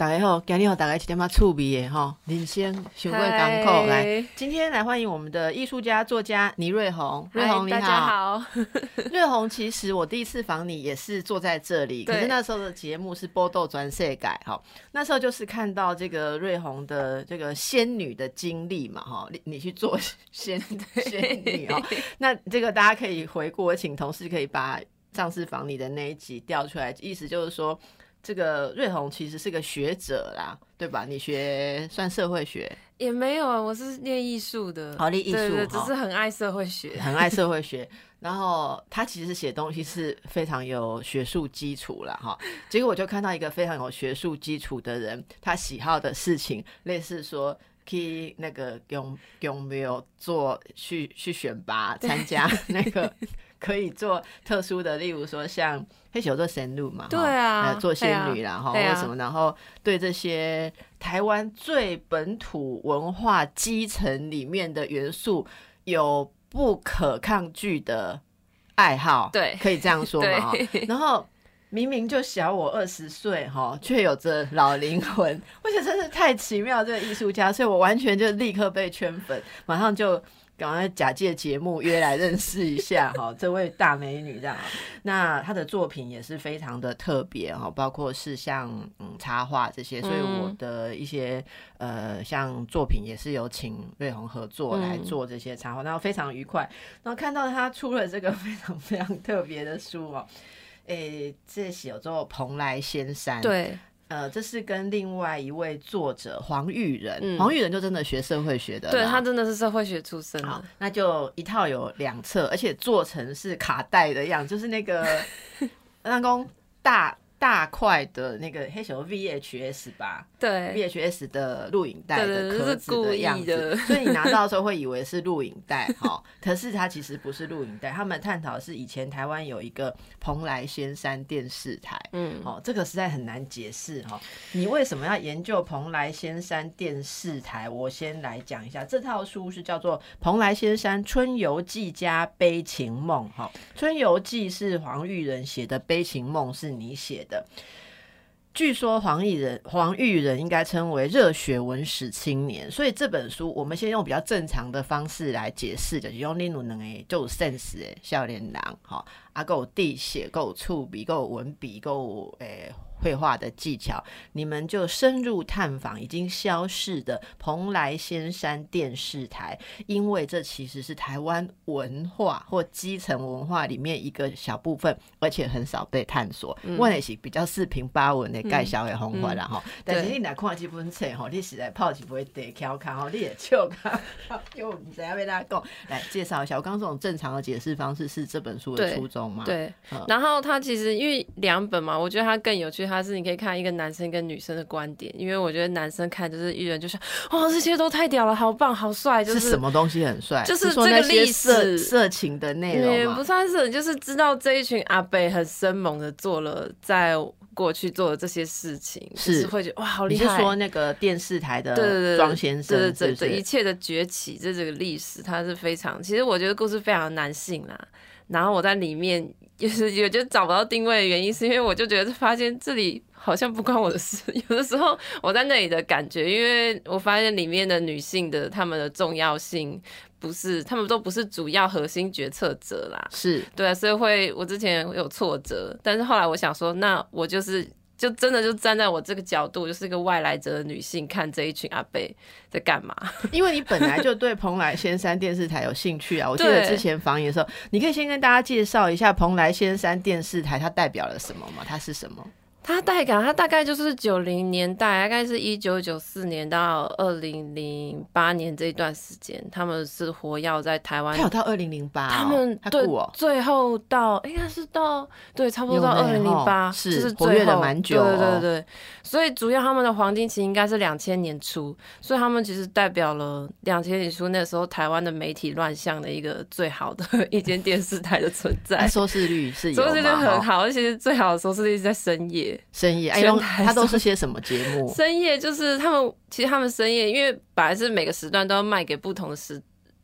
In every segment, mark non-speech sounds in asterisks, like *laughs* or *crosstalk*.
大家好，今日好大家一点嘛趣味的哈，人生学会港口来。今天来欢迎我们的艺术家作家倪瑞红，瑞红你好。大家好，*laughs* 瑞红，其实我第一次访你也是坐在这里，可是那时候的节目是波豆转世改哈，那时候就是看到这个瑞红的这个仙女的经历嘛哈，你你去做仙仙女哦，那这个大家可以回顾，我请同事可以把上次访你的那一集调出来，意思就是说。这个瑞红其实是个学者啦，对吧？你学算社会学也没有啊，我是念艺术的，好练艺术，只是很爱社会学，很爱社会学。然后他其实写东西是非常有学术基础了哈。结果我就看到一个非常有学术基础的人，他喜好的事情类似说去那个有有没有做去去选拔参加那个。可以做特殊的，例如说像黑球做神路嘛，对啊，做仙女啦，哈，为什么？然后对这些台湾最本土文化基层里面的元素有不可抗拒的爱好，对，可以这样说嘛？然后明明就小我二十岁，哈，却有着老灵魂，*laughs* 我觉得真是太奇妙，这个艺术家，所以我完全就立刻被圈粉，马上就。赶快假借节目约来认识一下哈，*laughs* 这位大美女这样。那她的作品也是非常的特别哈，包括是像嗯插画这些，所以我的一些呃像作品也是有请瑞红合作来做这些插画，然后非常愉快。然后看到她出了这个非常非常特别的书哦，诶，这写作蓬莱仙山对。呃，这是跟另外一位作者黄玉仁，黄玉仁就真的学社会学的，对他真的是社会学出身的，那就一套有两册，而且做成是卡带的样，就是那个 *laughs* 那公大。大块的那个黑熊 VHS 吧，对 VHS 的录影带的壳子的样子，所以你拿到的时候会以为是录影带 *laughs* 哈，可是它其实不是录影带。他们探讨是以前台湾有一个蓬莱仙山电视台，嗯，哦，这个实在很难解释哈。你为什么要研究蓬莱仙山电视台？我先来讲一下，这套书是叫做《蓬莱仙山春游记加悲情梦》哈，《春游记》是黄玉仁写的，《悲情梦》是你写。的，据说黄玉人黄玉人应该称为热血文史青年，所以这本书我们先用比较正常的方式来解释，就是用另路能诶，就 sense 诶，少年郎哈，阿够地写够触笔够文笔够诶。绘画的技巧，你们就深入探访已经消逝的蓬莱仙山电视台，因为这其实是台湾文化或基层文化里面一个小部分，而且很少被探索。我也是比较四平八稳的盖小的红花啦哈，但是你来看这本册哈，你实在泡起不会得调侃哈，你也笑看，又唔知要被大家讲来介绍一下。我刚刚这种正常的解释方式是这本书的初衷吗？对，然后它其实因为两本嘛，我觉得它更有趣。它是你可以看一个男生跟女生的观点，因为我觉得男生看就是艺人，就是哇，这些都太屌了，好棒，好帅，就是什么东西很帅，就是这个历史色情的内容也不算是，就是知道这一群阿北很生猛的做了在过去做的这些事情，是会觉得哇，好厉害。你是说那个电视台的庄先生，这这一切的崛起，这这个历史，它是非常，其实我觉得故事非常男性啦。然后我在里面。就是也就找不到定位的原因，是因为我就觉得发现这里好像不关我的事。*laughs* 有的时候我在那里的感觉，因为我发现里面的女性的她们的重要性不是，她们都不是主要核心决策者啦。是对啊，所以会我之前有挫折，但是后来我想说，那我就是。就真的就站在我这个角度，就是一个外来者的女性看这一群阿贝在干嘛？因为你本来就对 *laughs* 蓬莱仙山电视台有兴趣啊。我记得之前访演的时候，你可以先跟大家介绍一下蓬莱仙山电视台，它代表了什么吗？它是什么？它带感，他大概就是九零年代，大概是一九九四年到二零零八年这一段时间，他们是活跃在台湾。他有到二零零八，他们对最后到应该是到对差不多到二零零八，是活跃的蛮久。对对对，所以主要他们的黄金期应该是两千年初，所以他们其实代表了两千年初那时候台湾的媒体乱象的一个最好的 *laughs* 一间电视台的存在。收视率是收视率很好，而且是最好的收视率是在深夜。夜，深夜，哎呦，他都是些什么节目？深夜就是他们，其实他们深夜，因为本来是每个时段都要卖给不同的时。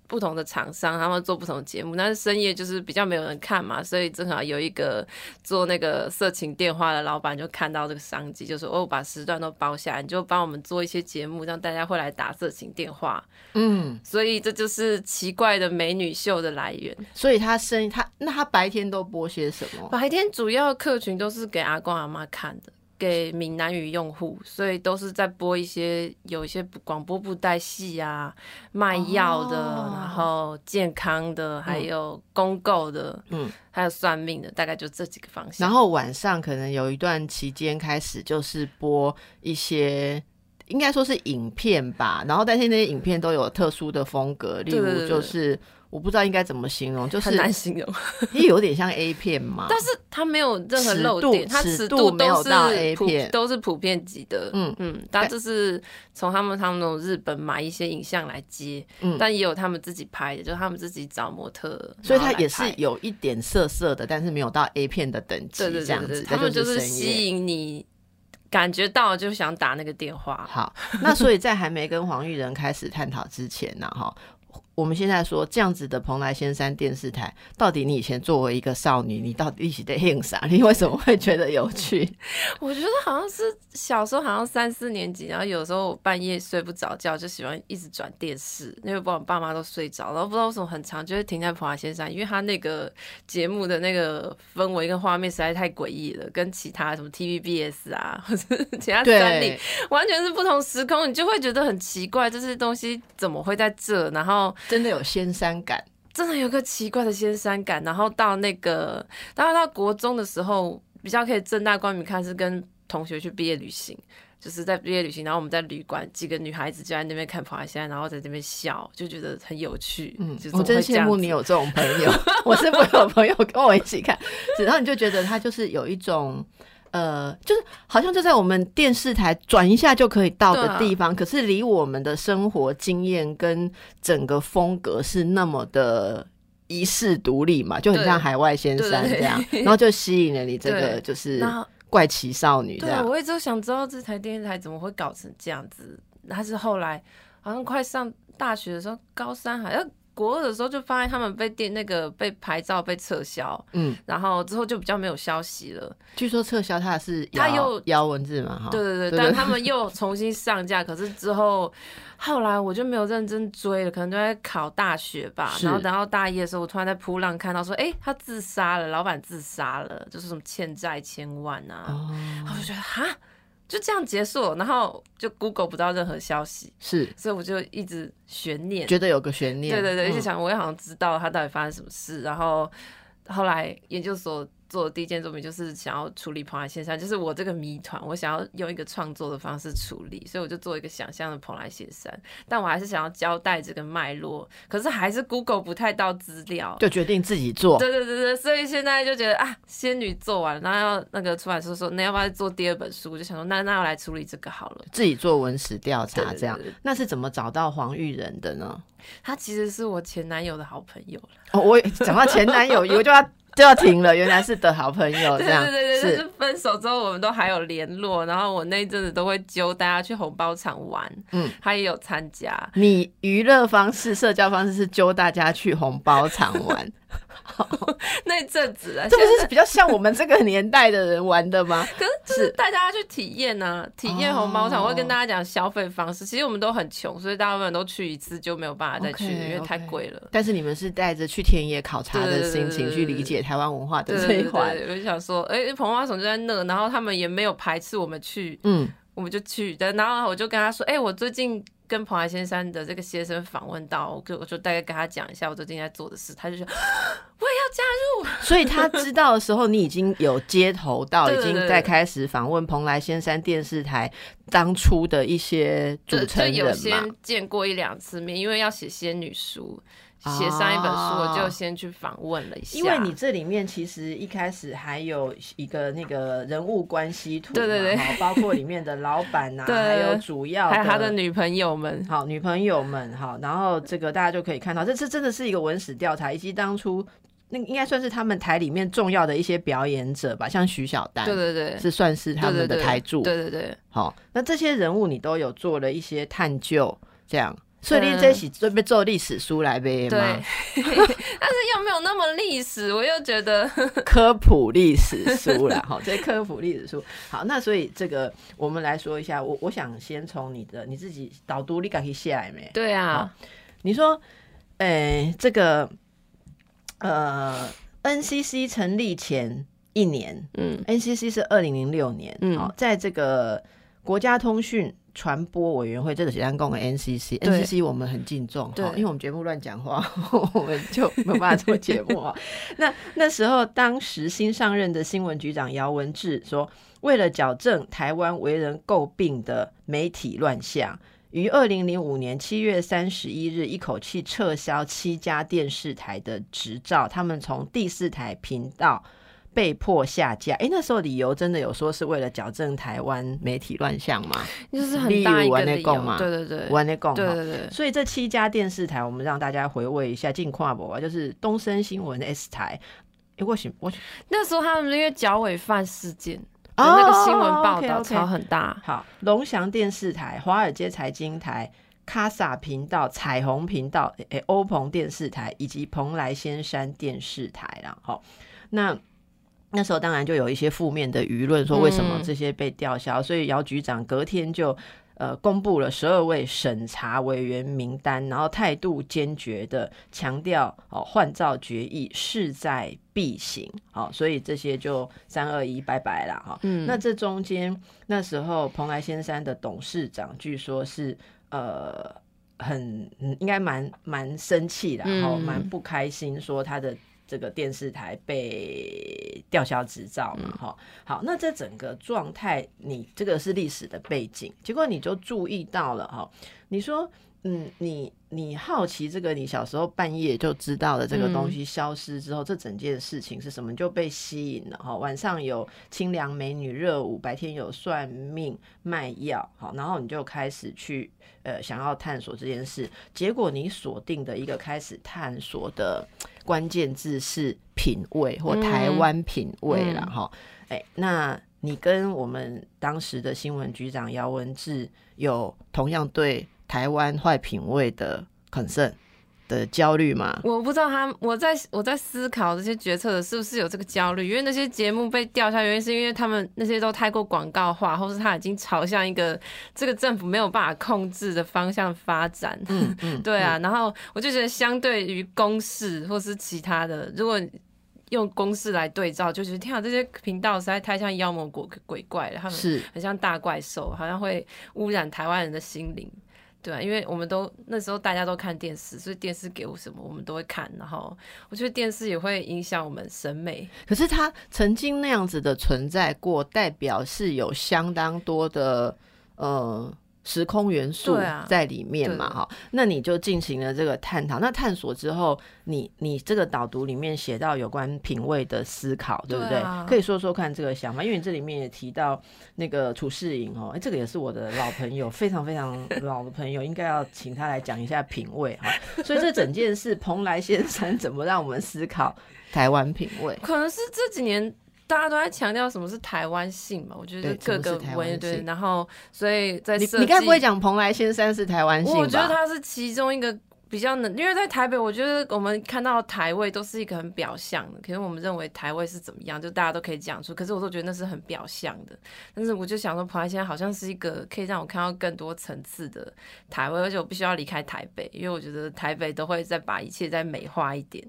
不同的厂商，他们做不同的节目，但是深夜就是比较没有人看嘛，所以正好有一个做那个色情电话的老板就看到这个商机，就说：“哦，把时段都包下来，你就帮我们做一些节目，让大家会来打色情电话。”嗯，所以这就是奇怪的美女秀的来源。所以他深他那他白天都播些什么？白天主要客群都是给阿公阿妈看的。给闽南语用户，所以都是在播一些有一些广播布袋戏啊，卖药的，然后健康的，还有公购的，嗯，还有算命的，大概就这几个方向。然后晚上可能有一段期间开始就是播一些，应该说是影片吧，然后但是那些影片都有特殊的风格，例如就是。我不知道应该怎么形容，就是很难形容，也有点像 A 片嘛。但是它没有任何漏点，它尺度没有到 A 片，都是普遍级的。嗯嗯，但就是从他们他们那种日本买一些影像来接，嗯，但也有他们自己拍的，就是他们自己找模特，所以它也是有一点色色的，但是没有到 A 片的等级这样子。他们就是吸引你感觉到就想打那个电话。好，那所以在还没跟黄玉仁开始探讨之前呢，哈。我们现在说这样子的蓬莱仙山电视台，到底你以前作为一个少女，你到底一起在听啥？你为什么会觉得有趣？*laughs* 我觉得好像是小时候，好像三四年级，然后有时候半夜睡不着觉，就喜欢一直转电视，因为不我爸妈都睡着，然后不知道为什么很长就会停在蓬莱仙山，因为他那个节目的那个氛围跟画面实在太诡异了，跟其他什么 TVBS 啊或者其他三立完全是不同时空，你就会觉得很奇怪，这些东西怎么会在这？然后。真的有仙山感，真的有个奇怪的仙山感。然后到那个，然后到国中的时候，比较可以正大光明看，是跟同学去毕业旅行，就是在毕业旅行，然后我们在旅馆，几个女孩子就在那边看螃蟹，然后在那边笑，就觉得很有趣。嗯，我真羡慕你有这种朋友，*laughs* 我是没有朋友跟我一起看，然后你就觉得他就是有一种。呃，就是好像就在我们电视台转一下就可以到的地方，可是离我们的生活经验跟整个风格是那么的一世独立嘛，就很像海外仙山这样，然后就吸引了你这个就是怪奇少女。对，我一直想知道这台电视台怎么会搞成这样子。他是后来好像快上大学的时候，高三好像。国二的时候就发现他们被电那个被牌照被撤销，嗯，然后之后就比较没有消息了。据说撤销他是他又摇文字嘛，哈，对对对，但他们又重新上架。可是之后后来我就没有认真追了，可能都在考大学吧。然后等到大一的时候，我突然在扑浪看到说，哎，他自杀了，老板自杀了，就是什么欠债千万啊，我就觉得哈。就这样结束，然后就 Google 不到任何消息，是，所以我就一直悬念，觉得有个悬念，对对对，一直想我也好像知道他到底发生什么事，然后后来研究所。做的第一件作品就是想要处理蓬莱仙山，就是我这个谜团，我想要用一个创作的方式处理，所以我就做一个想象的蓬莱仙山，但我还是想要交代这个脉络，可是还是 Google 不太到资料，就决定自己做。对对对对，所以现在就觉得啊，仙女做完，然后要那个出版社说，那要不要做第二本书？我就想说，那那要来处理这个好了，自己做文史调查这样。那是怎么找到黄玉仁的呢？他其实是我前男友的好朋友了。哦，我讲到前男友，我就要。就要停了，原来是的好朋友这样。对对对，是分手之后我们都还有联络，然后我那一阵子都会揪大家去红包场玩，嗯，他也有参加。你娱乐方式、社交方式是揪大家去红包场玩。*laughs* *laughs* 那阵子啊，这不是比较像我们这个年代的人玩的吗？*laughs* 可是就是带大家去体验呢，体验红包场。我会跟大家讲消费方式。其实我们都很穷，所以大部分都去一次就没有办法再去，因为太贵了。但是你们是带着去田野考察的心情去理解台湾文化的这一环。我就想说，哎，彭花虫就在那，然后他们也没有排斥我们去，嗯，我们就去。的。然后我就跟他说，哎，我最近。跟蓬莱仙山的这个先生访问到，我就我就大概跟他讲一下我最近在做的事，他就说 *gasps* 我也要加入。所以他知道的时候，你已经有接头到，已经在开始访问蓬莱仙山电视台当初的一些主持人有先见过一两次面，因为要写仙女书。写上一本书，我就先去访问了一下。因为你这里面其实一开始还有一个那个人物关系图，对对对，包括里面的老板啊，*laughs* 还有主要还有他的女朋友们，好，女朋友们，好，然后这个大家就可以看到，这这真的是一个文史调查，以及当初那应该算是他们台里面重要的一些表演者吧，像徐小丹，对对对，是算是他们的台柱，对对对。好，那这些人物你都有做了一些探究，这样。所以你这起准备做历史书来呗对，*laughs* 但是又没有那么历史，我又觉得 *laughs* 科普历史书啦。*laughs* 好，这科普历史书。好，那所以这个我们来说一下，我我想先从你的你自己导读，你敢可以下来没？对啊，你说，诶，这个呃，NCC 成立前一年，嗯，NCC 是二零零六年，嗯，好，在这个国家通讯。传播委员会这个是单共的 NCC，NCC 我们很敬重，对，因为我们节目乱讲话，*laughs* 我们就没有办法做节目啊。*laughs* 那那时候，当时新上任的新闻局长姚文智说，为了矫正台湾为人诟病的媒体乱象，于二零零五年七月三十一日一口气撤销七家电视台的执照，他们从第四台频道。被迫下架，哎，那时候理由真的有说是为了矫正台湾媒体乱象吗？就是很大一个理由嘛。对对对，玩内共。对对对。所以这七家电视台，我们让大家回味一下近况吧。就是东森新闻 S 台，哎，我我那时候他们因为脚尾饭事件，那个新闻报道超很大。好，龙翔电视台、华尔街财经台、卡萨频道、彩虹频道、哎，欧鹏电视台以及蓬莱仙山电视台啦。好，那。那时候当然就有一些负面的舆论，说为什么这些被吊销，所以姚局长隔天就呃公布了十二位审查委员名单，然后态度坚决的强调哦换照决议势在必行，好，所以这些就三二一拜拜了哈。嗯，那这中间那时候蓬莱仙山的董事长据说是呃很应该蛮蛮生气的，然后蛮不开心，说他的。这个电视台被吊销执照嘛？哈，好，那这整个状态，你这个是历史的背景，结果你就注意到了哈。你说，嗯，你你好奇这个，你小时候半夜就知道的这个东西消失之后，这整件事情是什么？就被吸引了哈。晚上有清凉美女热舞，白天有算命卖药，好，然后你就开始去呃想要探索这件事，结果你锁定的一个开始探索的。关键字是品味或台湾品味了哈，哎，那你跟我们当时的新闻局长姚文智有同样对台湾坏品味的 concern？的焦虑吗？我不知道他，我在我在思考这些决策的是不是有这个焦虑，因为那些节目被掉下，原因是因为他们那些都太过广告化，或是他已经朝向一个这个政府没有办法控制的方向发展。嗯 *laughs* 嗯，对啊。然后我就觉得，相对于公式或是其他的，如果用公式来对照，就觉得天啊，这些频道实在太像妖魔鬼鬼怪了，他们是很像大怪兽，好像会污染台湾人的心灵。对，因为我们都那时候大家都看电视，所以电视给我什么，我们都会看。然后我觉得电视也会影响我们审美。可是它曾经那样子的存在过，代表是有相当多的呃。时空元素在里面嘛，哈，那你就进行了这个探讨。那探索之后，你你这个导读里面写到有关品味的思考，对不对？可以说说看这个想法，因为你这里面也提到那个楚世颖哦，哎，这个也是我的老朋友，非常非常老的朋友，应该要请他来讲一下品味哈。所以这整件事，蓬莱先生怎么让我们思考台湾品味？可能是这几年。大家都在强调什么是台湾性嘛？我觉得各个文对，然后所以在你你该不会讲蓬莱仙山是台湾性吧？我觉得它是其中一个比较能，因为在台北，我觉得我们看到台味都是一个很表象的，可是我们认为台味是怎么样，就大家都可以讲出，可是我都觉得那是很表象的。但是我就想说，蓬莱仙山好像是一个可以让我看到更多层次的台味，而且我必须要离开台北，因为我觉得台北都会再把一切再美化一点。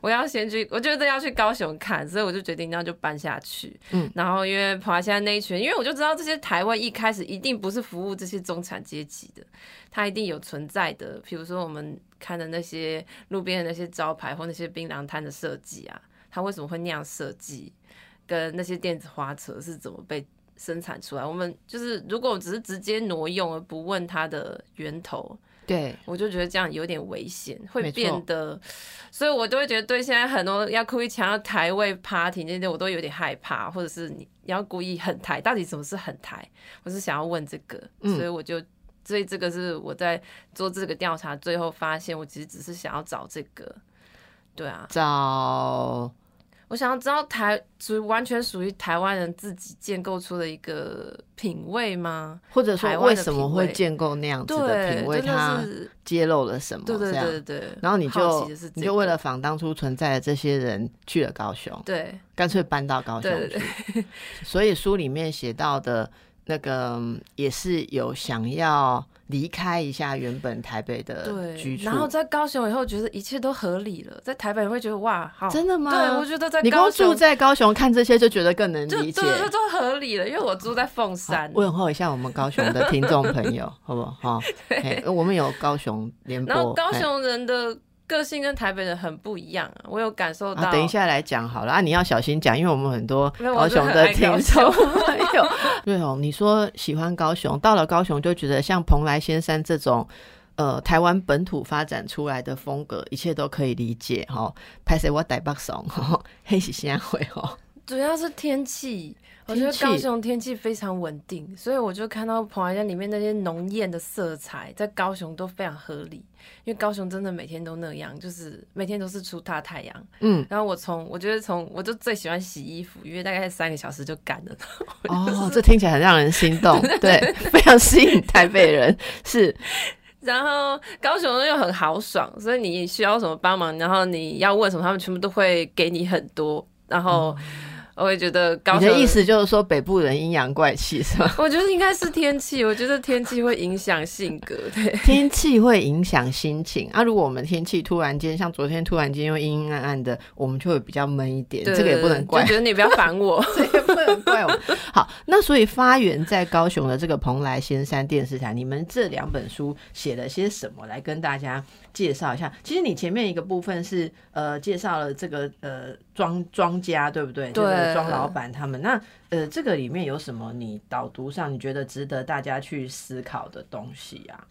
我要先去，我觉得要去高雄看，所以我就决定那就搬下去。嗯，然后因为爬现在那一群，因为我就知道这些台湾一开始一定不是服务这些中产阶级的，它一定有存在的。比如说我们看的那些路边的那些招牌或那些槟榔摊的设计啊，它为什么会那样设计？跟那些电子花车是怎么被生产出来？我们就是如果只是直接挪用而不问它的源头。对，我就觉得这样有点危险，会变得，所以我都会觉得对现在很多要故意强要台位 party 那些，我都有点害怕，或者是你要故意很台，到底什么是很台？我是想要问这个，所以我就，所以这个是我在做这个调查，最后发现我其实只是想要找这个。对啊，找。我想要知道台属于完全属于台湾人自己建构出的一个品味吗？或者说为什么会建构那样子的品味？它揭露了什么？对对对对。然后你就你就为了仿当初存在的这些人去了高雄，对，干脆搬到高雄去。*laughs* 所以书里面写到的那个也是有想要。离开一下原本台北的居住，然后在高雄以后觉得一切都合理了，在台北会觉得哇，好真的吗？对，我觉得在你光住在高雄看这些就觉得更能理解，就都合理了。因为我住在凤山，问候一下我们高雄的听众朋友，*laughs* 好不好？好，*laughs* 我们有高雄联播，然后高雄人的。个性跟台北人很不一样啊，我有感受到。等一下来讲好了啊，你要小心讲，因为我们很多高雄的听众朋友。*laughs* 对哦，你说喜欢高雄，到了高雄就觉得像蓬莱仙山这种，呃，台湾本土发展出来的风格，一切都可以理解哈。拍摄我台北松，黑喜先会哦。*laughs* 主要是天气。我觉得高雄天气非常稳定，所以我就看到蓬莱山里面那些浓艳的色彩，在高雄都非常合理。因为高雄真的每天都那样，就是每天都是出大太阳。嗯，然后我从我觉得从我就最喜欢洗衣服，因为大概三个小时就干了。哦，这听起来很让人心动，*laughs* 对，非常吸引台北人。是，*laughs* 然后高雄又很豪爽，所以你需要什么帮忙，然后你要问什么，他们全部都会给你很多，然后。我也觉得，你的意思就是说北部人阴阳怪气是吧？*laughs* 我觉得应该是天气，我觉得天气会影响性格，对，天气会影响心情啊。如果我们天气突然间像昨天突然间又阴阴暗暗的，我们就会比较闷一点。这个也不能怪，我觉得你不要烦我，*laughs* 这也不能怪我。好，那所以发源在高雄的这个蓬莱仙山电视台，你们这两本书写了些什么？来跟大家介绍一下。其实你前面一个部分是呃介绍了这个呃庄庄家，对不对？对。庄老板他们那呃，这个里面有什么？你导读上你觉得值得大家去思考的东西啊？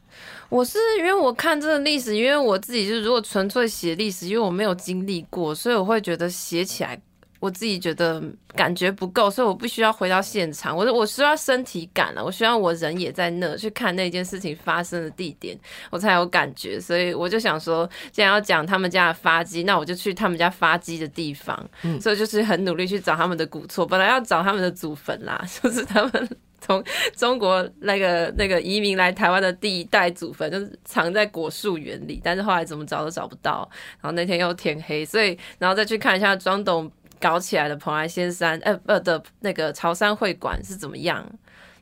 我是因为我看这个历史，因为我自己就是如果纯粹写历史，因为我没有经历过，所以我会觉得写起来。我自己觉得感觉不够，所以我必须要回到现场。我我需要身体感了，我需要我人也在那去看那件事情发生的地点，我才有感觉。所以我就想说，既然要讲他们家的发迹，那我就去他们家发迹的地方。嗯所以就是很努力去找他们的古厝，本来要找他们的祖坟啦，*laughs* 就是他们从中国那个那个移民来台湾的第一代祖坟，就是藏在果树园里，但是后来怎么找都找不到。然后那天又天黑，所以然后再去看一下庄董。搞起来的蓬莱仙山，呃呃的那个潮汕会馆是怎么样，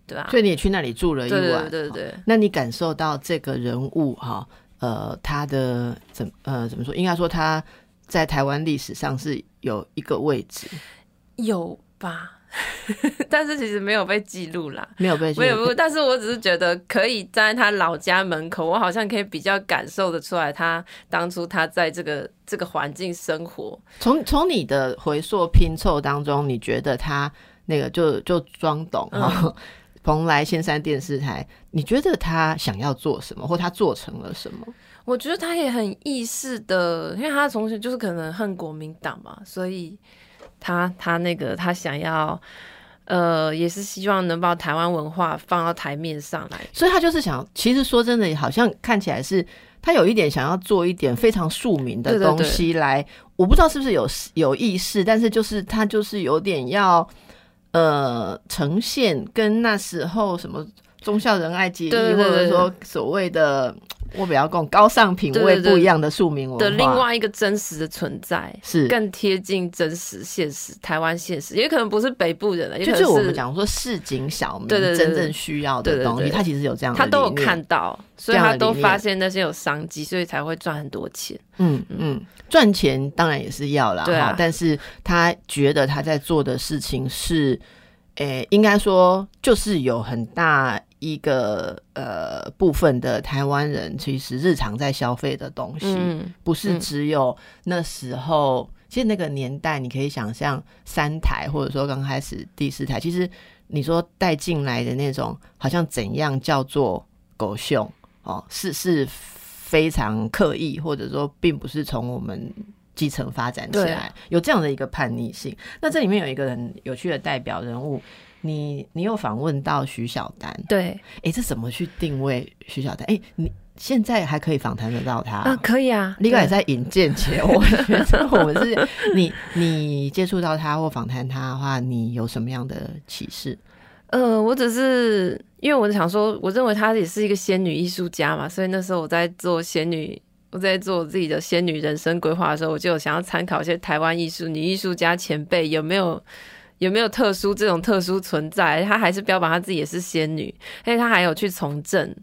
对吧？所以你也去那里住了一晚，对对对。那你感受到这个人物哈，呃，他的怎呃怎么说？应该说他在台湾历史上是有一个位置，有吧？*laughs* 但是其实没有被记录啦，没有被没有。但是我只是觉得可以站在他老家门口，我好像可以比较感受的出来，他当初他在这个这个环境生活。从从你的回溯拼凑当中，你觉得他那个就就装懂哈？*laughs* 蓬莱仙山电视台，你觉得他想要做什么，或他做成了什么？我觉得他也很意识的，因为他从前就是可能恨国民党嘛，所以。他他那个他想要，呃，也是希望能把台湾文化放到台面上来，所以他就是想，其实说真的，好像看起来是他有一点想要做一点非常庶民的东西来，我不知道是不是有有意识，但是就是他就是有点要呃呈现跟那时候什么忠孝仁爱节义，或者说所谓的。我比较更高尚品味不一样的庶民文化。的另外一个真实的存在，是。更贴近真实现实台湾现实，也可能不是北部人了，就是我们讲说市井小民真正需要的东西，他其实有这样，他都有看到，所以他都发现那些有商机，所以才会赚很多钱。嗯嗯，赚钱当然也是要啦，哈，但是他觉得他在做的事情是，诶，应该说就是有很大。一个呃部分的台湾人，其实日常在消费的东西，不是只有那时候。其实那个年代，你可以想象三台，或者说刚开始第四台，其实你说带进来的那种，好像怎样叫做狗熊哦，是是非常刻意，或者说并不是从我们基层发展起来，有这样的一个叛逆性。那这里面有一个很有趣的代表人物。你你有访问到徐小丹？对，哎，这怎么去定位徐小丹？哎，你现在还可以访谈得到他？啊，可以啊。另外在引荐前，我觉得我们是你你接触到他或访谈他的话，你有什么样的启示？呃，我只是因为我想说，我认为她也是一个仙女艺术家嘛，所以那时候我在做仙女。我在做自己的仙女人生规划的时候，我就想要参考一些台湾艺术女艺术家前辈有没有有没有特殊这种特殊存在，她还是标榜她自己也是仙女，而且她还有去从政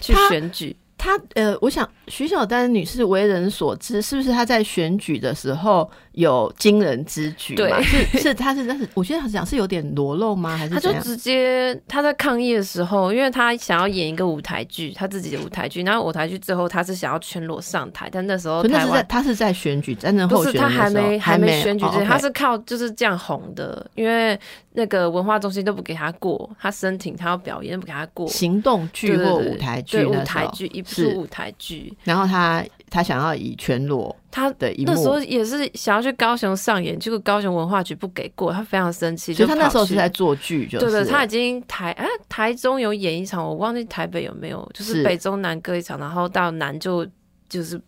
去选举。她呃，我想徐小丹女士为人所知，是不是她在选举的时候？有惊人之举，对，是是，她是，但是我觉得他讲是有点裸露吗？还是她就直接她在抗议的时候，因为她想要演一个舞台剧，她自己的舞台剧，然后舞台剧之后她是想要全裸上台，但那时候那是在她是在选举真正候选他还没还没选举之前，她是靠就是这样红的，因为那个文化中心都不给她过，她申请她要表演不给她过，行动剧或舞台剧，舞台剧一部舞台剧，然后他。他想要以全裸，他的那时候也是想要去高雄上演，结果高雄文化局不给过，他非常生气。就他那时候是在做剧，就对对，他已经台哎台中有演一场，我忘记台北有没有，就是北中南各一场，然后到南就就是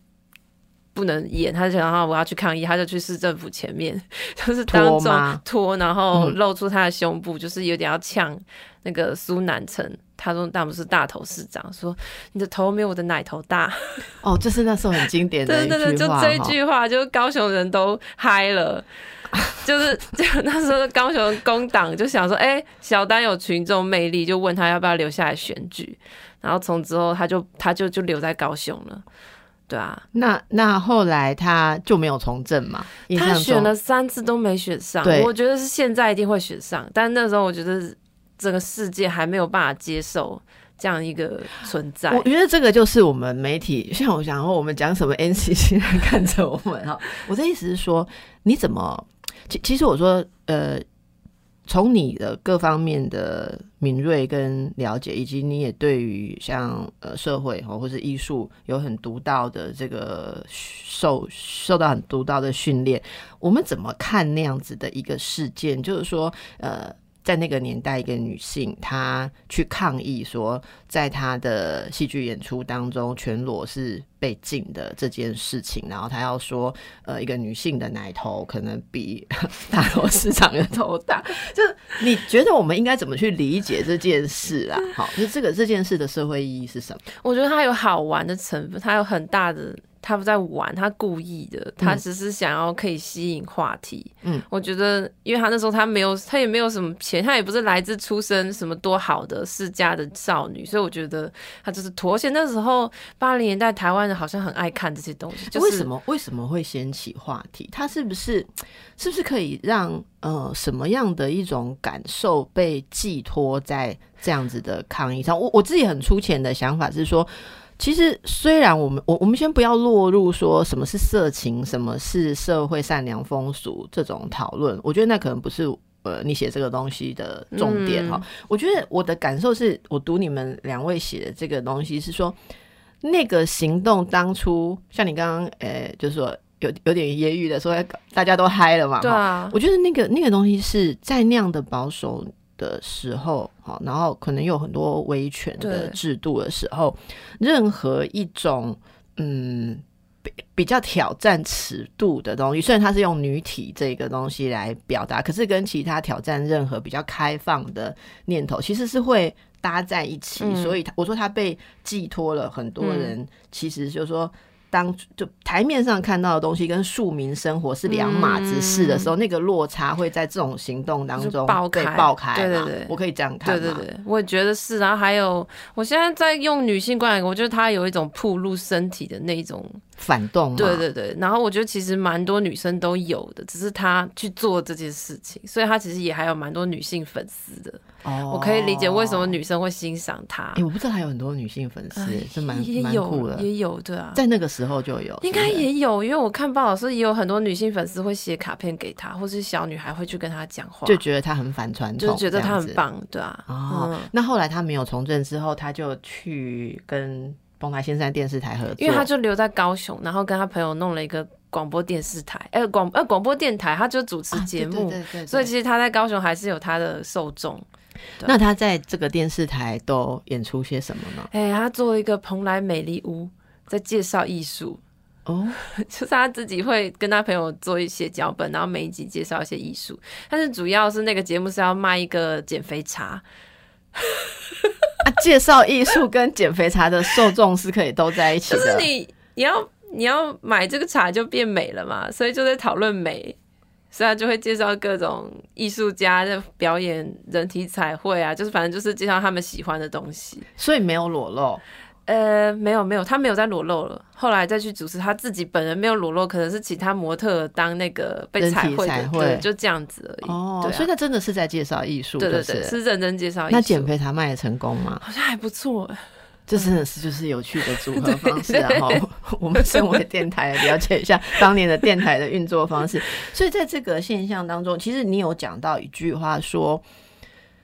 不能演，他就想啊我要去抗议，他就去市政府前面，*laughs* 就是当众脱，然后露出他的胸部，就是有点要呛那个苏南城。他说：“但不是大头市长说你的头没有我的奶头大。”哦，这是那时候很经典的 *laughs* 一句话。对对对，就这一句话，就高雄人都嗨了。*laughs* 就是就那时候高雄工党就想说：“哎，小丹有群众魅力，就问他要不要留下来选举。”然后从之后他就他就就留在高雄了。对啊，那那后来他就没有从政嘛？他选了三次都没选上。我觉得是现在一定会选上，但那时候我觉得。整个世界还没有办法接受这样一个存在。我觉得这个就是我们媒体，*laughs* 像我想说，我们讲什么 NCC 来看着我们哈。我的意思是说，你怎么？其其实我说，呃，从你的各方面的敏锐跟了解，以及你也对于像呃社会或或是艺术有很独到的这个受受到很独到的训练，我们怎么看那样子的一个事件？就是说，呃。在那个年代，一个女性她去抗议说，在她的戏剧演出当中，全裸是被禁的这件事情。然后她要说，呃，一个女性的奶头可能比 *laughs* 大头市场的头大。就你觉得我们应该怎么去理解这件事啊？好，就这个这件事的社会意义是什么？我觉得它有好玩的成分，它有很大的。他不在玩，他故意的，他只是想要可以吸引话题。嗯，我觉得，因为他那时候他没有，他也没有什么钱，他也不是来自出身什么多好的世家的少女，所以我觉得他就是妥协。那时候八零年代台湾人好像很爱看这些东西，就为什么为什么会掀起话题？他是不是是不是可以让呃什么样的一种感受被寄托在这样子的抗议上？我我自己很粗浅的想法是说。其实，虽然我们我我们先不要落入说什么是色情，什么是社会善良风俗这种讨论，我觉得那可能不是呃你写这个东西的重点哈。我觉得我的感受是我读你们两位写的这个东西是说，那个行动当初像你刚刚呃，就是说有有点揶揄的说大家都嗨了嘛，对啊，我觉得那个那个东西是在那样的保守。的时候，好，然后可能有很多维权的制度的时候，任何一种嗯比比较挑战尺度的东西，虽然它是用女体这个东西来表达，可是跟其他挑战任何比较开放的念头，其实是会搭在一起。所以我说它被寄托了，很多人其实就是说。当就台面上看到的东西跟庶民生活是两码子事的时候，那个落差会在这种行动当中爆开。爆开，对对对，我可以这样看。对对对，我也觉得是。然后还有，我现在在用女性观点，我觉得她有一种暴露身体的那种反动。对对对。然后我觉得其实蛮多女生都有的，只是她去做这件事情，所以她其实也还有蛮多女性粉丝的。哦，我可以理解为什么女生会欣赏她。哎，我不知道还有很多女性粉丝，是蛮蛮酷的，也有对啊，在那个时候就有。应该也有，因为我看报道说也有很多女性粉丝会写卡片给她，或是小女孩会去跟她讲话，就觉得她很反传统，就觉得她很棒，对啊。哦，那后来她没有从政之后，她就去跟东台先生电视台合作，因为他就留在高雄，然后跟他朋友弄了一个广播电视台，哎，广呃广播电台，他就主持节目，所以其实他在高雄还是有他的受众。那他在这个电视台都演出些什么呢？哎，他做一个蓬莱美丽屋，在介绍艺术哦，*laughs* 就是他自己会跟他朋友做一些脚本，然后每一集介绍一些艺术。但是主要是那个节目是要卖一个减肥茶，啊，介绍艺术跟减肥茶的受众是可以都在一起的。就是你你要你要买这个茶就变美了嘛，所以就在讨论美。所以他就会介绍各种艺术家的表演人体彩绘啊，就是反正就是介绍他们喜欢的东西。所以没有裸露，呃，没有没有，他没有在裸露了。后来再去主持，他自己本人没有裸露，可能是其他模特当那个被彩绘的，对，就这样子而已。哦，所以他真的是在介绍艺术，对对对，是认真介绍。那减肥茶卖的成功吗？好像还不错。这真的是就是有趣的组合方式，*laughs* 然后我们身为电台了解一下当年的电台的运作方式。所以在这个现象当中，其实你有讲到一句话，说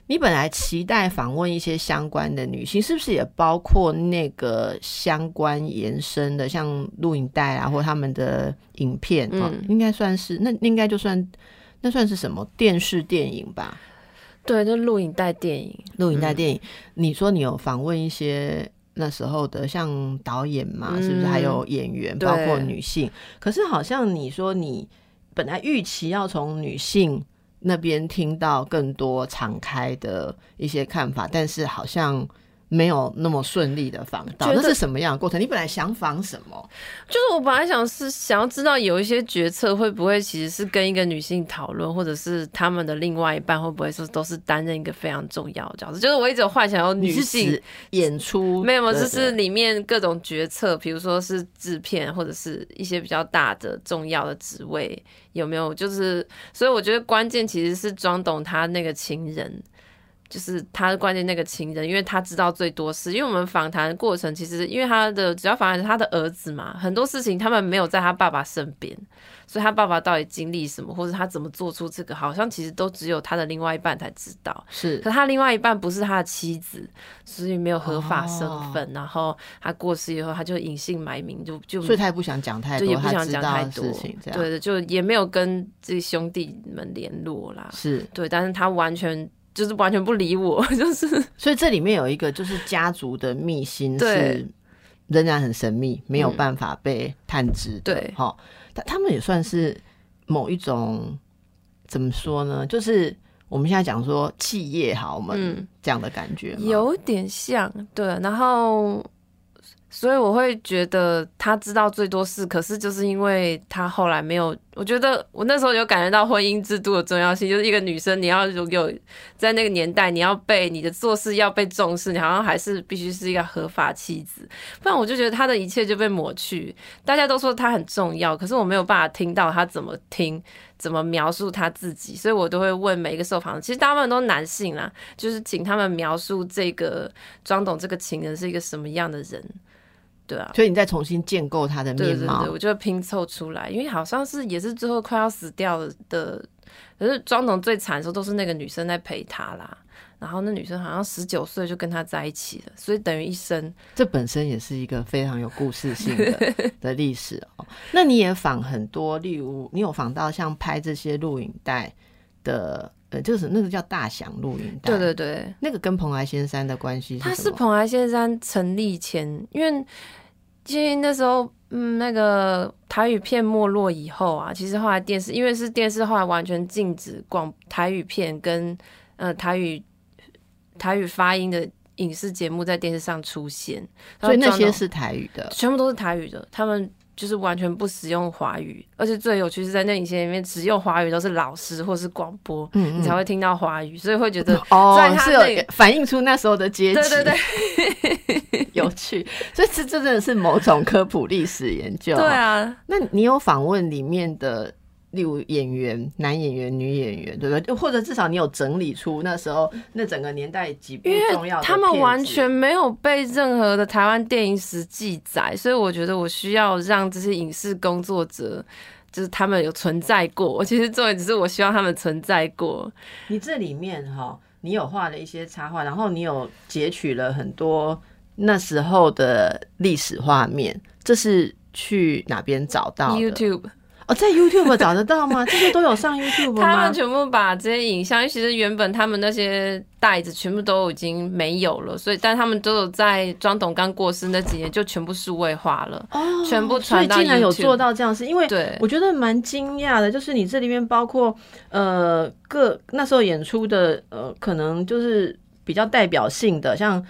你本来期待访问一些相关的女性，是不是也包括那个相关延伸的，像录影带啊，或他们的影片？嗯，应该算是那应该就算那算是什么电视电影吧。对，就录影带电影，录影带电影。你说你有访问一些那时候的像导演嘛？是不是还有演员，包括女性？可是好像你说你本来预期要从女性那边听到更多敞开的一些看法，但是好像。没有那么顺利的防到，那是什么样的过程？你本来想防什么？就是我本来想是想要知道有一些决策会不会其实是跟一个女性讨论，或者是他们的另外一半会不会说都是担任一个非常重要的角色？就是我一直幻想有女性演出，没有，就是里面各种决策，比如说是制片或者是一些比较大的重要的职位有没有？就是所以我觉得关键其实是装懂他那个情人。就是他关键那个情人，因为他知道最多事。因为我们访谈过程，其实因为他的只要访谈是他的儿子嘛，很多事情他们没有在他爸爸身边，所以他爸爸到底经历什么，或者他怎么做出这个，好像其实都只有他的另外一半才知道。是，可他另外一半不是他的妻子，所以没有合法身份。然后他过世以后，他就隐姓埋名，就就所以他也不想讲太多，也不想讲太多事情。对对，就也没有跟自己兄弟们联络啦。是对，但是他完全。就是完全不理我，*laughs* 就是，所以这里面有一个就是家族的秘辛是仍然很神秘，没有办法被探知。对，好，他他们也算是某一种怎么说呢？就是我们现在讲说企业豪门这样的感觉，有点像对，然后。所以我会觉得他知道最多事，可是就是因为他后来没有，我觉得我那时候有感觉到婚姻制度的重要性，就是一个女生你要有在那个年代你要被你的做事要被重视，你好像还是必须是一个合法妻子，不然我就觉得他的一切就被抹去。大家都说他很重要，可是我没有办法听到他怎么听，怎么描述他自己，所以我都会问每一个受访，其实大部分都是男性啦，就是请他们描述这个庄董这个情人是一个什么样的人。对啊，所以你再重新建构他的面貌，我就拼凑出来。因为好像是也是最后快要死掉了的，可是庄董最惨的时候都是那个女生在陪他啦。然后那女生好像十九岁就跟他在一起了，所以等于一生。这本身也是一个非常有故事性的 *laughs* 的历史哦。那你也访很多，例如你有访到像拍这些录影带的，呃，就是那个叫大响录影带。对对对，那个跟蓬莱仙山的关系是他是蓬莱仙山成立前，因为。其实那时候，嗯，那个台语片没落以后啊，其实后来电视，因为是电视后来完全禁止广台语片跟呃台语台语发音的影视节目在电视上出现，所以那些是台语的，全部都是台语的，他们。就是完全不使用华语，而且最有趣是在那影片里面只用华语都是老师或是广播，嗯，你才会听到华语，所以会觉得 *laughs* 哦，是有反映出那时候的阶级，对对对，有趣，所以这这真的是某种科普历史研究，*laughs* 对啊，那你有访问里面的？例如演员，男演员、女演员，对不对？或者至少你有整理出那时候那整个年代几部重要的他们完全没有被任何的台湾电影史记载，所以我觉得我需要让这些影视工作者，就是他们有存在过。我 *laughs* 其实重点只是我希望他们存在过。你这里面哈，你有画了一些插画，然后你有截取了很多那时候的历史画面，这是去哪边找到？YouTube。哦，在 YouTube 找得到吗？*laughs* 这些都有上 YouTube 吗？他们全部把这些影像，其实原本他们那些袋子全部都已经没有了，所以但他们都有在庄董刚过世那几年就全部数位化了，哦，全部传到。竟然有做到这样，是因为对，我觉得蛮惊讶的，就是你这里面包括呃各那时候演出的呃，可能就是比较代表性的，像。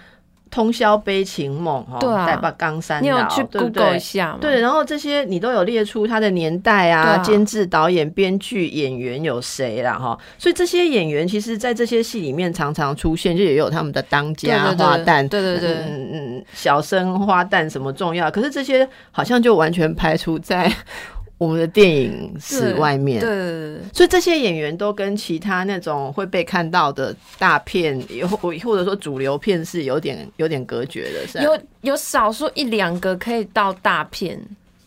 通宵悲情梦哈，代把冈山岛，对不对？对，然后这些你都有列出他的年代啊，监制、导演、编剧、演员有谁啦哈？所以这些演员其实，在这些戏里面常常出现，就也有他们的当家花旦，对对对，嗯嗯，小生花旦什么重要？可是这些好像就完全排除在。我们的电影室外面，对，所以这些演员都跟其他那种会被看到的大片，或或者说主流片是有点有点隔绝的，是有有少数一两个可以到大片。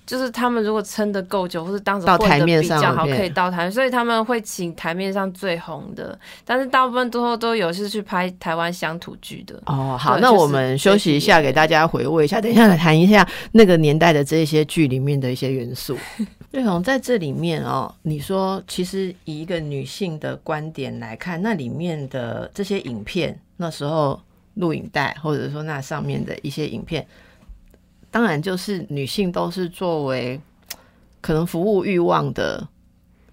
就是他们如果撑得够久，或是当时到台面上比较好，可以到台，所以他们会请台面上最红的，但是大部分都都有是去拍台湾乡土剧的。哦，好，那我们休息一下，给大家回味一下，等一下来谈一下那个年代的这些剧里面的一些元素。*laughs* 瑞红在这里面哦，你说其实以一个女性的观点来看，那里面的这些影片，那时候录影带，或者说那上面的一些影片。当然，就是女性都是作为可能服务欲望的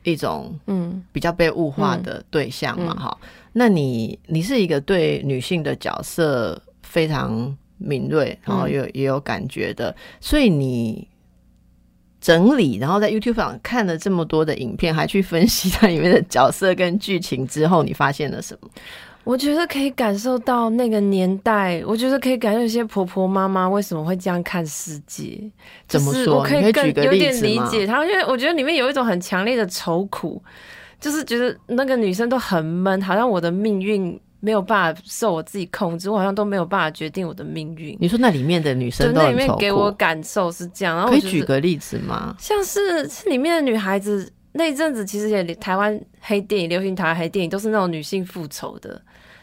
一种，嗯，比较被物化的对象嘛，哈。那你你是一个对女性的角色非常敏锐，然后有也有感觉的，所以你整理，然后在 YouTube 上看了这么多的影片，还去分析它里面的角色跟剧情之后，你发现了什么？我觉得可以感受到那个年代，我觉得可以感受一些婆婆妈妈为什么会这样看世界。怎么说？我可以更有点理解他，因为我觉得里面有一种很强烈的愁苦，就是觉得那个女生都很闷，好像我的命运没有办法受我自己控制，我好像都没有办法决定我的命运。你说那里面的女生都那里面给我感受是这样，然后可以举个例子吗？像是是里面的女孩子那一阵子，其实也台湾黑电影流行台湾黑电影都是那种女性复仇的。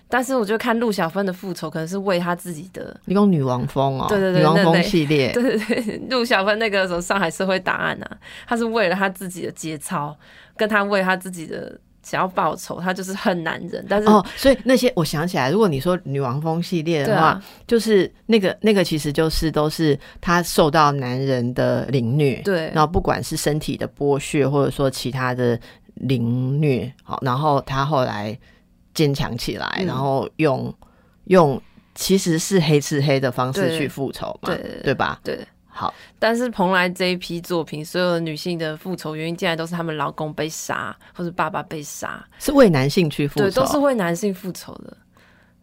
但是我就看陆小芬的复仇，可能是为她自己的。你用女王风哦，对对对，女王风系列，*laughs* 对对对，陆小芬那个什么上海社会档案啊，她是为了她自己的节操，跟她为她自己的想要报仇，他就是恨男人。但是哦，所以那些我想起来，如果你说女王风系列的话，就是那个那个其实就是都是她受到男人的凌虐，对，然后不管是身体的剥削，或者说其他的凌虐，好，然后她后来。坚强起来，然后用用其实是黑吃黑的方式去复仇嘛，对对吧？对，好。但是蓬莱这一批作品，所有的女性的复仇原因，竟然都是她们老公被杀，或者爸爸被杀，是为男性去复仇，对，都是为男性复仇的。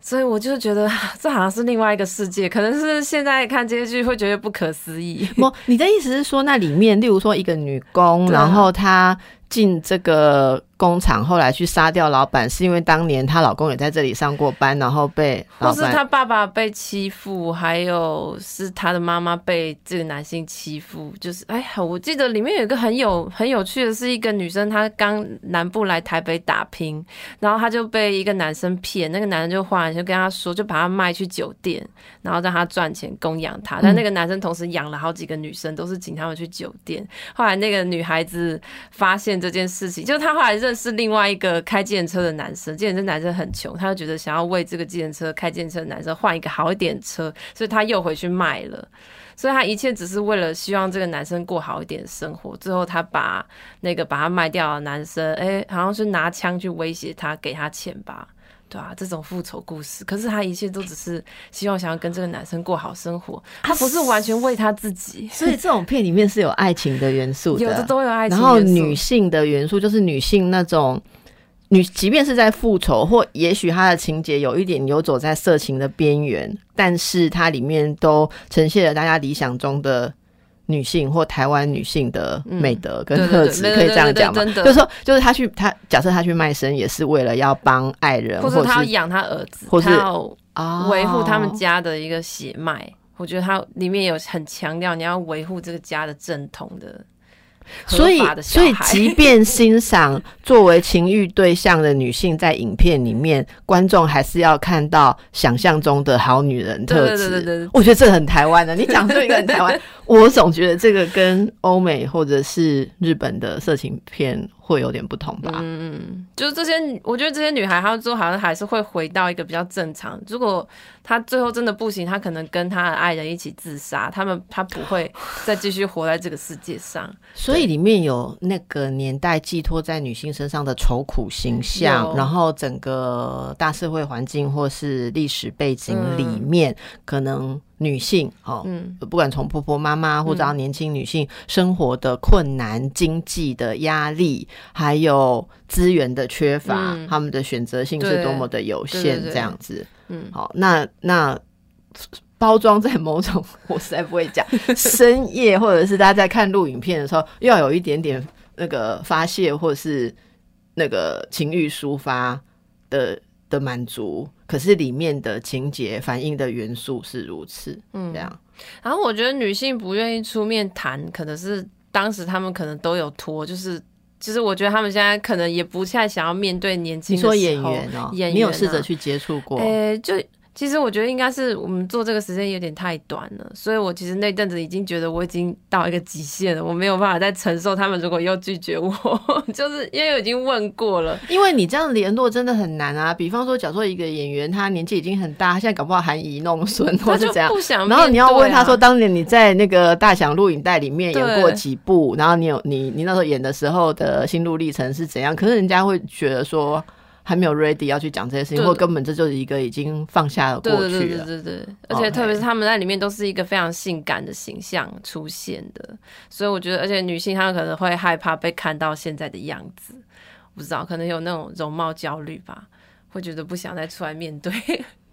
所以我就觉得 *laughs* 这好像是另外一个世界，可能是现在看这些剧会觉得不可思议。*laughs* 不，你的意思是说，那里面，例如说一个女工，然后她进这个。工厂后来去杀掉老板，是因为当年她老公也在这里上过班，然后被或是她爸爸被欺负，还有是她的妈妈被这个男性欺负。就是哎，我记得里面有一个很有很有趣的是一个女生，她刚南部来台北打拼，然后她就被一个男生骗，那个男生就忽然就跟她说，就把她卖去酒店，然后让她赚钱供养她。但那个男生同时养了好几个女生，都是请他们去酒店。后来那个女孩子发现这件事情，就他后来。认识另外一个开计程车的男生，计程车男生很穷，他就觉得想要为这个计程车开计程车的男生换一个好一点车，所以他又回去卖了。所以他一切只是为了希望这个男生过好一点生活。最后他把那个把他卖掉的男生，哎，好像是拿枪去威胁他，给他钱吧。对啊，这种复仇故事，可是他一切都只是希望想要跟这个男生过好生活，他不是完全为他自己。*laughs* 所以这种片里面是有爱情的元素，有的都有爱情。然后女性的元素就是女性那种女，即便是在复仇，或也许她的情节有一点游走在色情的边缘，但是它里面都呈现了大家理想中的。女性或台湾女性的美德跟特质，可以这样讲吗？就是说，就是他去他假设他去卖身，也是为了要帮爱人，或者他要养他儿子，或是啊维护他们家的一个血脉。我觉得他里面有很强调你要维护这个家的正统的。所以，所以，即便欣赏作为情欲对象的女性在影片里面，观众还是要看到想象中的好女人特质。对对对对，我觉得这很台湾的。你讲出一个很台湾，*laughs* *laughs* 我总觉得这个跟欧美或者是日本的色情片会有点不同吧。嗯嗯，就是这些，我觉得这些女孩她最后好像还是会回到一个比较正常。如果她最后真的不行，她可能跟她的爱人一起自杀，他们她不会再继续活在这个世界上。所以里面有那个年代寄托在女性身上的愁苦形象，然后整个大社会环境或是历史背景里面可能。女性哦，嗯，不管从婆婆妈妈或者年轻女性生活的困难、经济的压力，还有资源的缺乏，他们的选择性是多么的有限，这样子。嗯，好，那那包装在某种，我实在不会讲。*laughs* 深夜或者是大家在看录影片的时候，要有一点点那个发泄或者是那个情欲抒发的。的满足，可是里面的情节反映的元素是如此，嗯，这样。然后我觉得女性不愿意出面谈，可能是当时他们可能都有拖，就是其实我觉得他们现在可能也不太想要面对年轻。你说演员哦，演员，你有试着去接触过？诶，就。其实我觉得应该是我们做这个时间有点太短了，所以我其实那阵子已经觉得我已经到一个极限了，我没有办法再承受他们如果又拒绝我，*laughs* 就是因为我已经问过了。因为你这样联络真的很难啊，比方说，假设一个演员他年纪已经很大，他现在搞不好含饴弄孙或者怎样，然后你要问他说，当年你在那个大祥录影带里面演过几部，然后你有你你那时候演的时候的心路历程是怎样？可是人家会觉得说。还没有 ready 要去讲这些事情，或根本这就是一个已经放下了过去了。对对对对对，而且特别是他们在里面都是一个非常性感的形象出现的，所以我觉得，而且女性她们可能会害怕被看到现在的样子，不知道可能有那种容貌焦虑吧，会觉得不想再出来面对，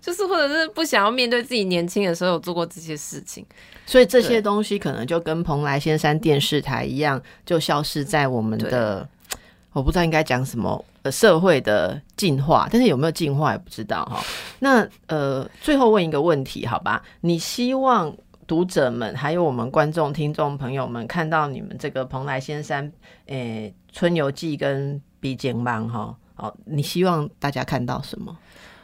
就是或者是不想要面对自己年轻的时候有做过这些事情，所以这些东西可能就跟蓬莱仙山电视台一样，就消失在我们的。我不知道应该讲什么，呃，社会的进化，但是有没有进化也不知道哈。那呃，最后问一个问题，好吧？你希望读者们还有我们观众、听众朋友们看到你们这个蓬莱仙山，诶，春游记跟笔简版哈，哦，你希望大家看到什么？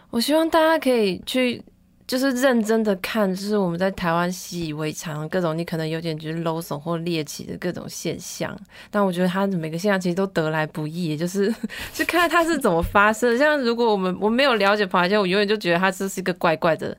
我希望大家可以去。就是认真的看，就是我们在台湾习以为常各种你可能有点觉得 low 怂或猎奇的各种现象，但我觉得它每个现象其实都得来不易，就是 *laughs* 去看它是怎么发生。像如果我们我没有了解螃蟹，我永远就觉得它这是一个怪怪的，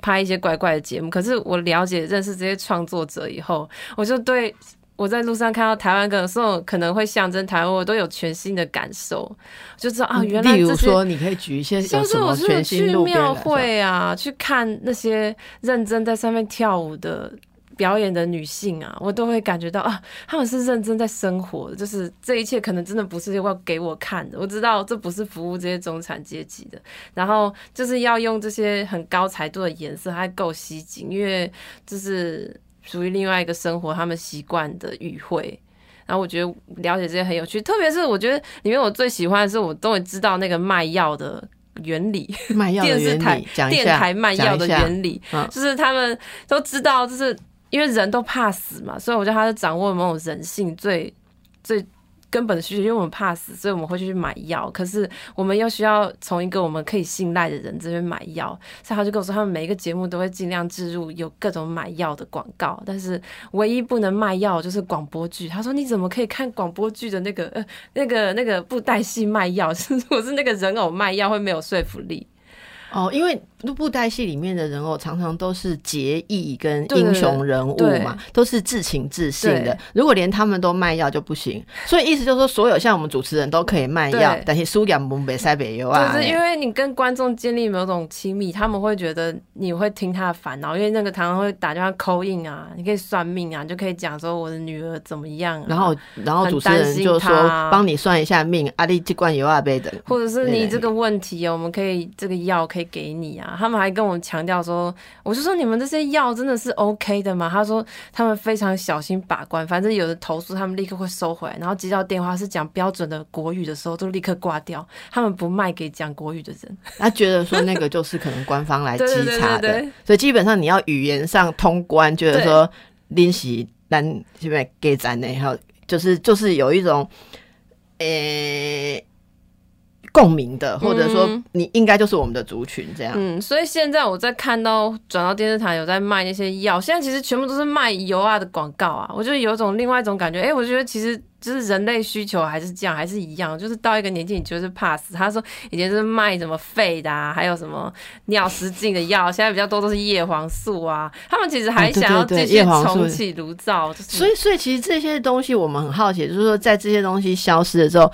拍一些怪怪的节目。可是我了解认识这些创作者以后，我就对。我在路上看到台湾歌手可能会象征台湾，我都有全新的感受，就知道啊，原来例如说，你可以举一些像是我是去庙会啊，去看那些认真在上面跳舞的表演的女性啊，我都会感觉到啊，他们是认真在生活，就是这一切可能真的不是要给我看的，我知道这不是服务这些中产阶级的，然后就是要用这些很高彩度的颜色，还够吸睛，因为就是。属于另外一个生活，他们习惯的语汇，然后我觉得了解这些很有趣，特别是我觉得里面我最喜欢的是，我终于知道那个卖药的原理，卖药的 *laughs* 原理，电台卖药的原理，就是他们都知道，就是因为人都怕死嘛，所以我觉得他是掌握某种人性最最。根本的需求，因为我们怕死，所以我们会去买药。可是我们又需要从一个我们可以信赖的人这边买药，所以他就跟我说，他们每一个节目都会尽量置入有各种买药的广告，但是唯一不能卖药就是广播剧。他说：“你怎么可以看广播剧的那个呃那个那个布袋戏卖药？如果是那个人偶卖药，会没有说服力。”哦，因为布袋戏里面的人偶常常都是结义跟英雄人物嘛，都是至情至性的。如果连他们都卖药就不行，所以意思就是说，所有像我们主持人都可以卖药，但是输给我们北塞北油啊。就是因为你跟观众建立某种亲密，他们会觉得你会听他的烦恼，因为那个常常会打电话扣印啊，你可以算命啊，就可以讲说我的女儿怎么样，然后然后主持人就说帮你算一下命，阿力这罐油啊杯的，或者是你这个问题，我们可以这个药可以。给你啊！他们还跟我强调说，我就说你们这些药真的是 OK 的吗？他说他们非常小心把关，反正有的投诉他们立刻会收回来，然后接到电话是讲标准的国语的时候，都立刻挂掉。*laughs* 他们不卖给讲国语的人，他觉得说那个就是可能官方来稽查的，所以基本上你要语言上通关，觉得说练习单这边给咱的，还有就是就是有一种，诶。共鸣的，或者说你应该就是我们的族群这样。嗯，所以现在我在看到转到电视台有在卖那些药，现在其实全部都是卖油啊的广告啊，我就有种另外一种感觉，哎，我觉得其实就是人类需求还是这样，还是一样，就是到一个年纪你就是怕死。他说以前是卖什么肺的，啊，还有什么尿失禁的药，现在比较多都是叶黄素啊，他们其实还想要继续重启炉灶。所以，所以其实这些东西我们很好奇，就是说在这些东西消失的时候。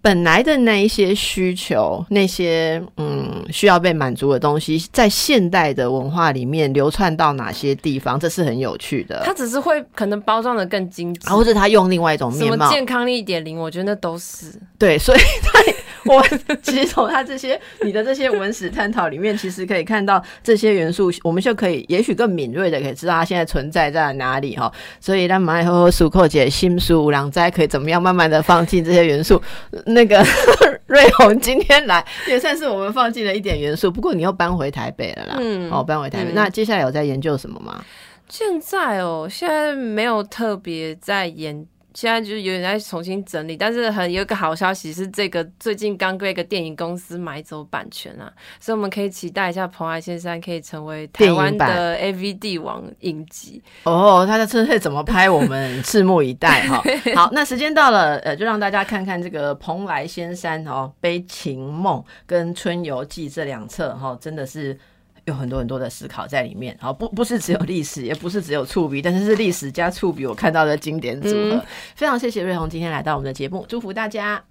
本来的那一些需求，那些嗯需要被满足的东西，在现代的文化里面流窜到哪些地方？这是很有趣的。它只是会可能包装的更精致，或者它用另外一种面貌，健康一点零，我觉得那都是对。所以它。我其实从他这些你的这些文史探讨里面，其实可以看到这些元素，我们就可以也许更敏锐的可以知道它现在存在在哪里哈。所以让马以后苏寇姐新书五郎斋可以怎么样慢慢的放进这些元素。那个 *laughs* 瑞红今天来也算是我们放进了一点元素，不过你又搬回台北了啦，嗯，哦，搬回台北。那接下来有在研究什么吗？现在哦，现在没有特别在研。现在就是有点在重新整理，但是很有一个好消息是，这个最近刚被一个电影公司买走版权啊，所以我们可以期待一下蓬莱仙山可以成为台湾的 A V 帝王影集哦。他的车会怎么拍，我们拭目以待哈。好，那时间到了，呃，就让大家看看这个蓬莱仙山哦，《悲情梦》跟《春游记》这两册哈，真的是。有很多很多的思考在里面，好不不是只有历史，也不是只有触笔，但是是历史加触笔，我看到的经典组合。非常谢谢瑞红今天来到我们的节目，祝福大家。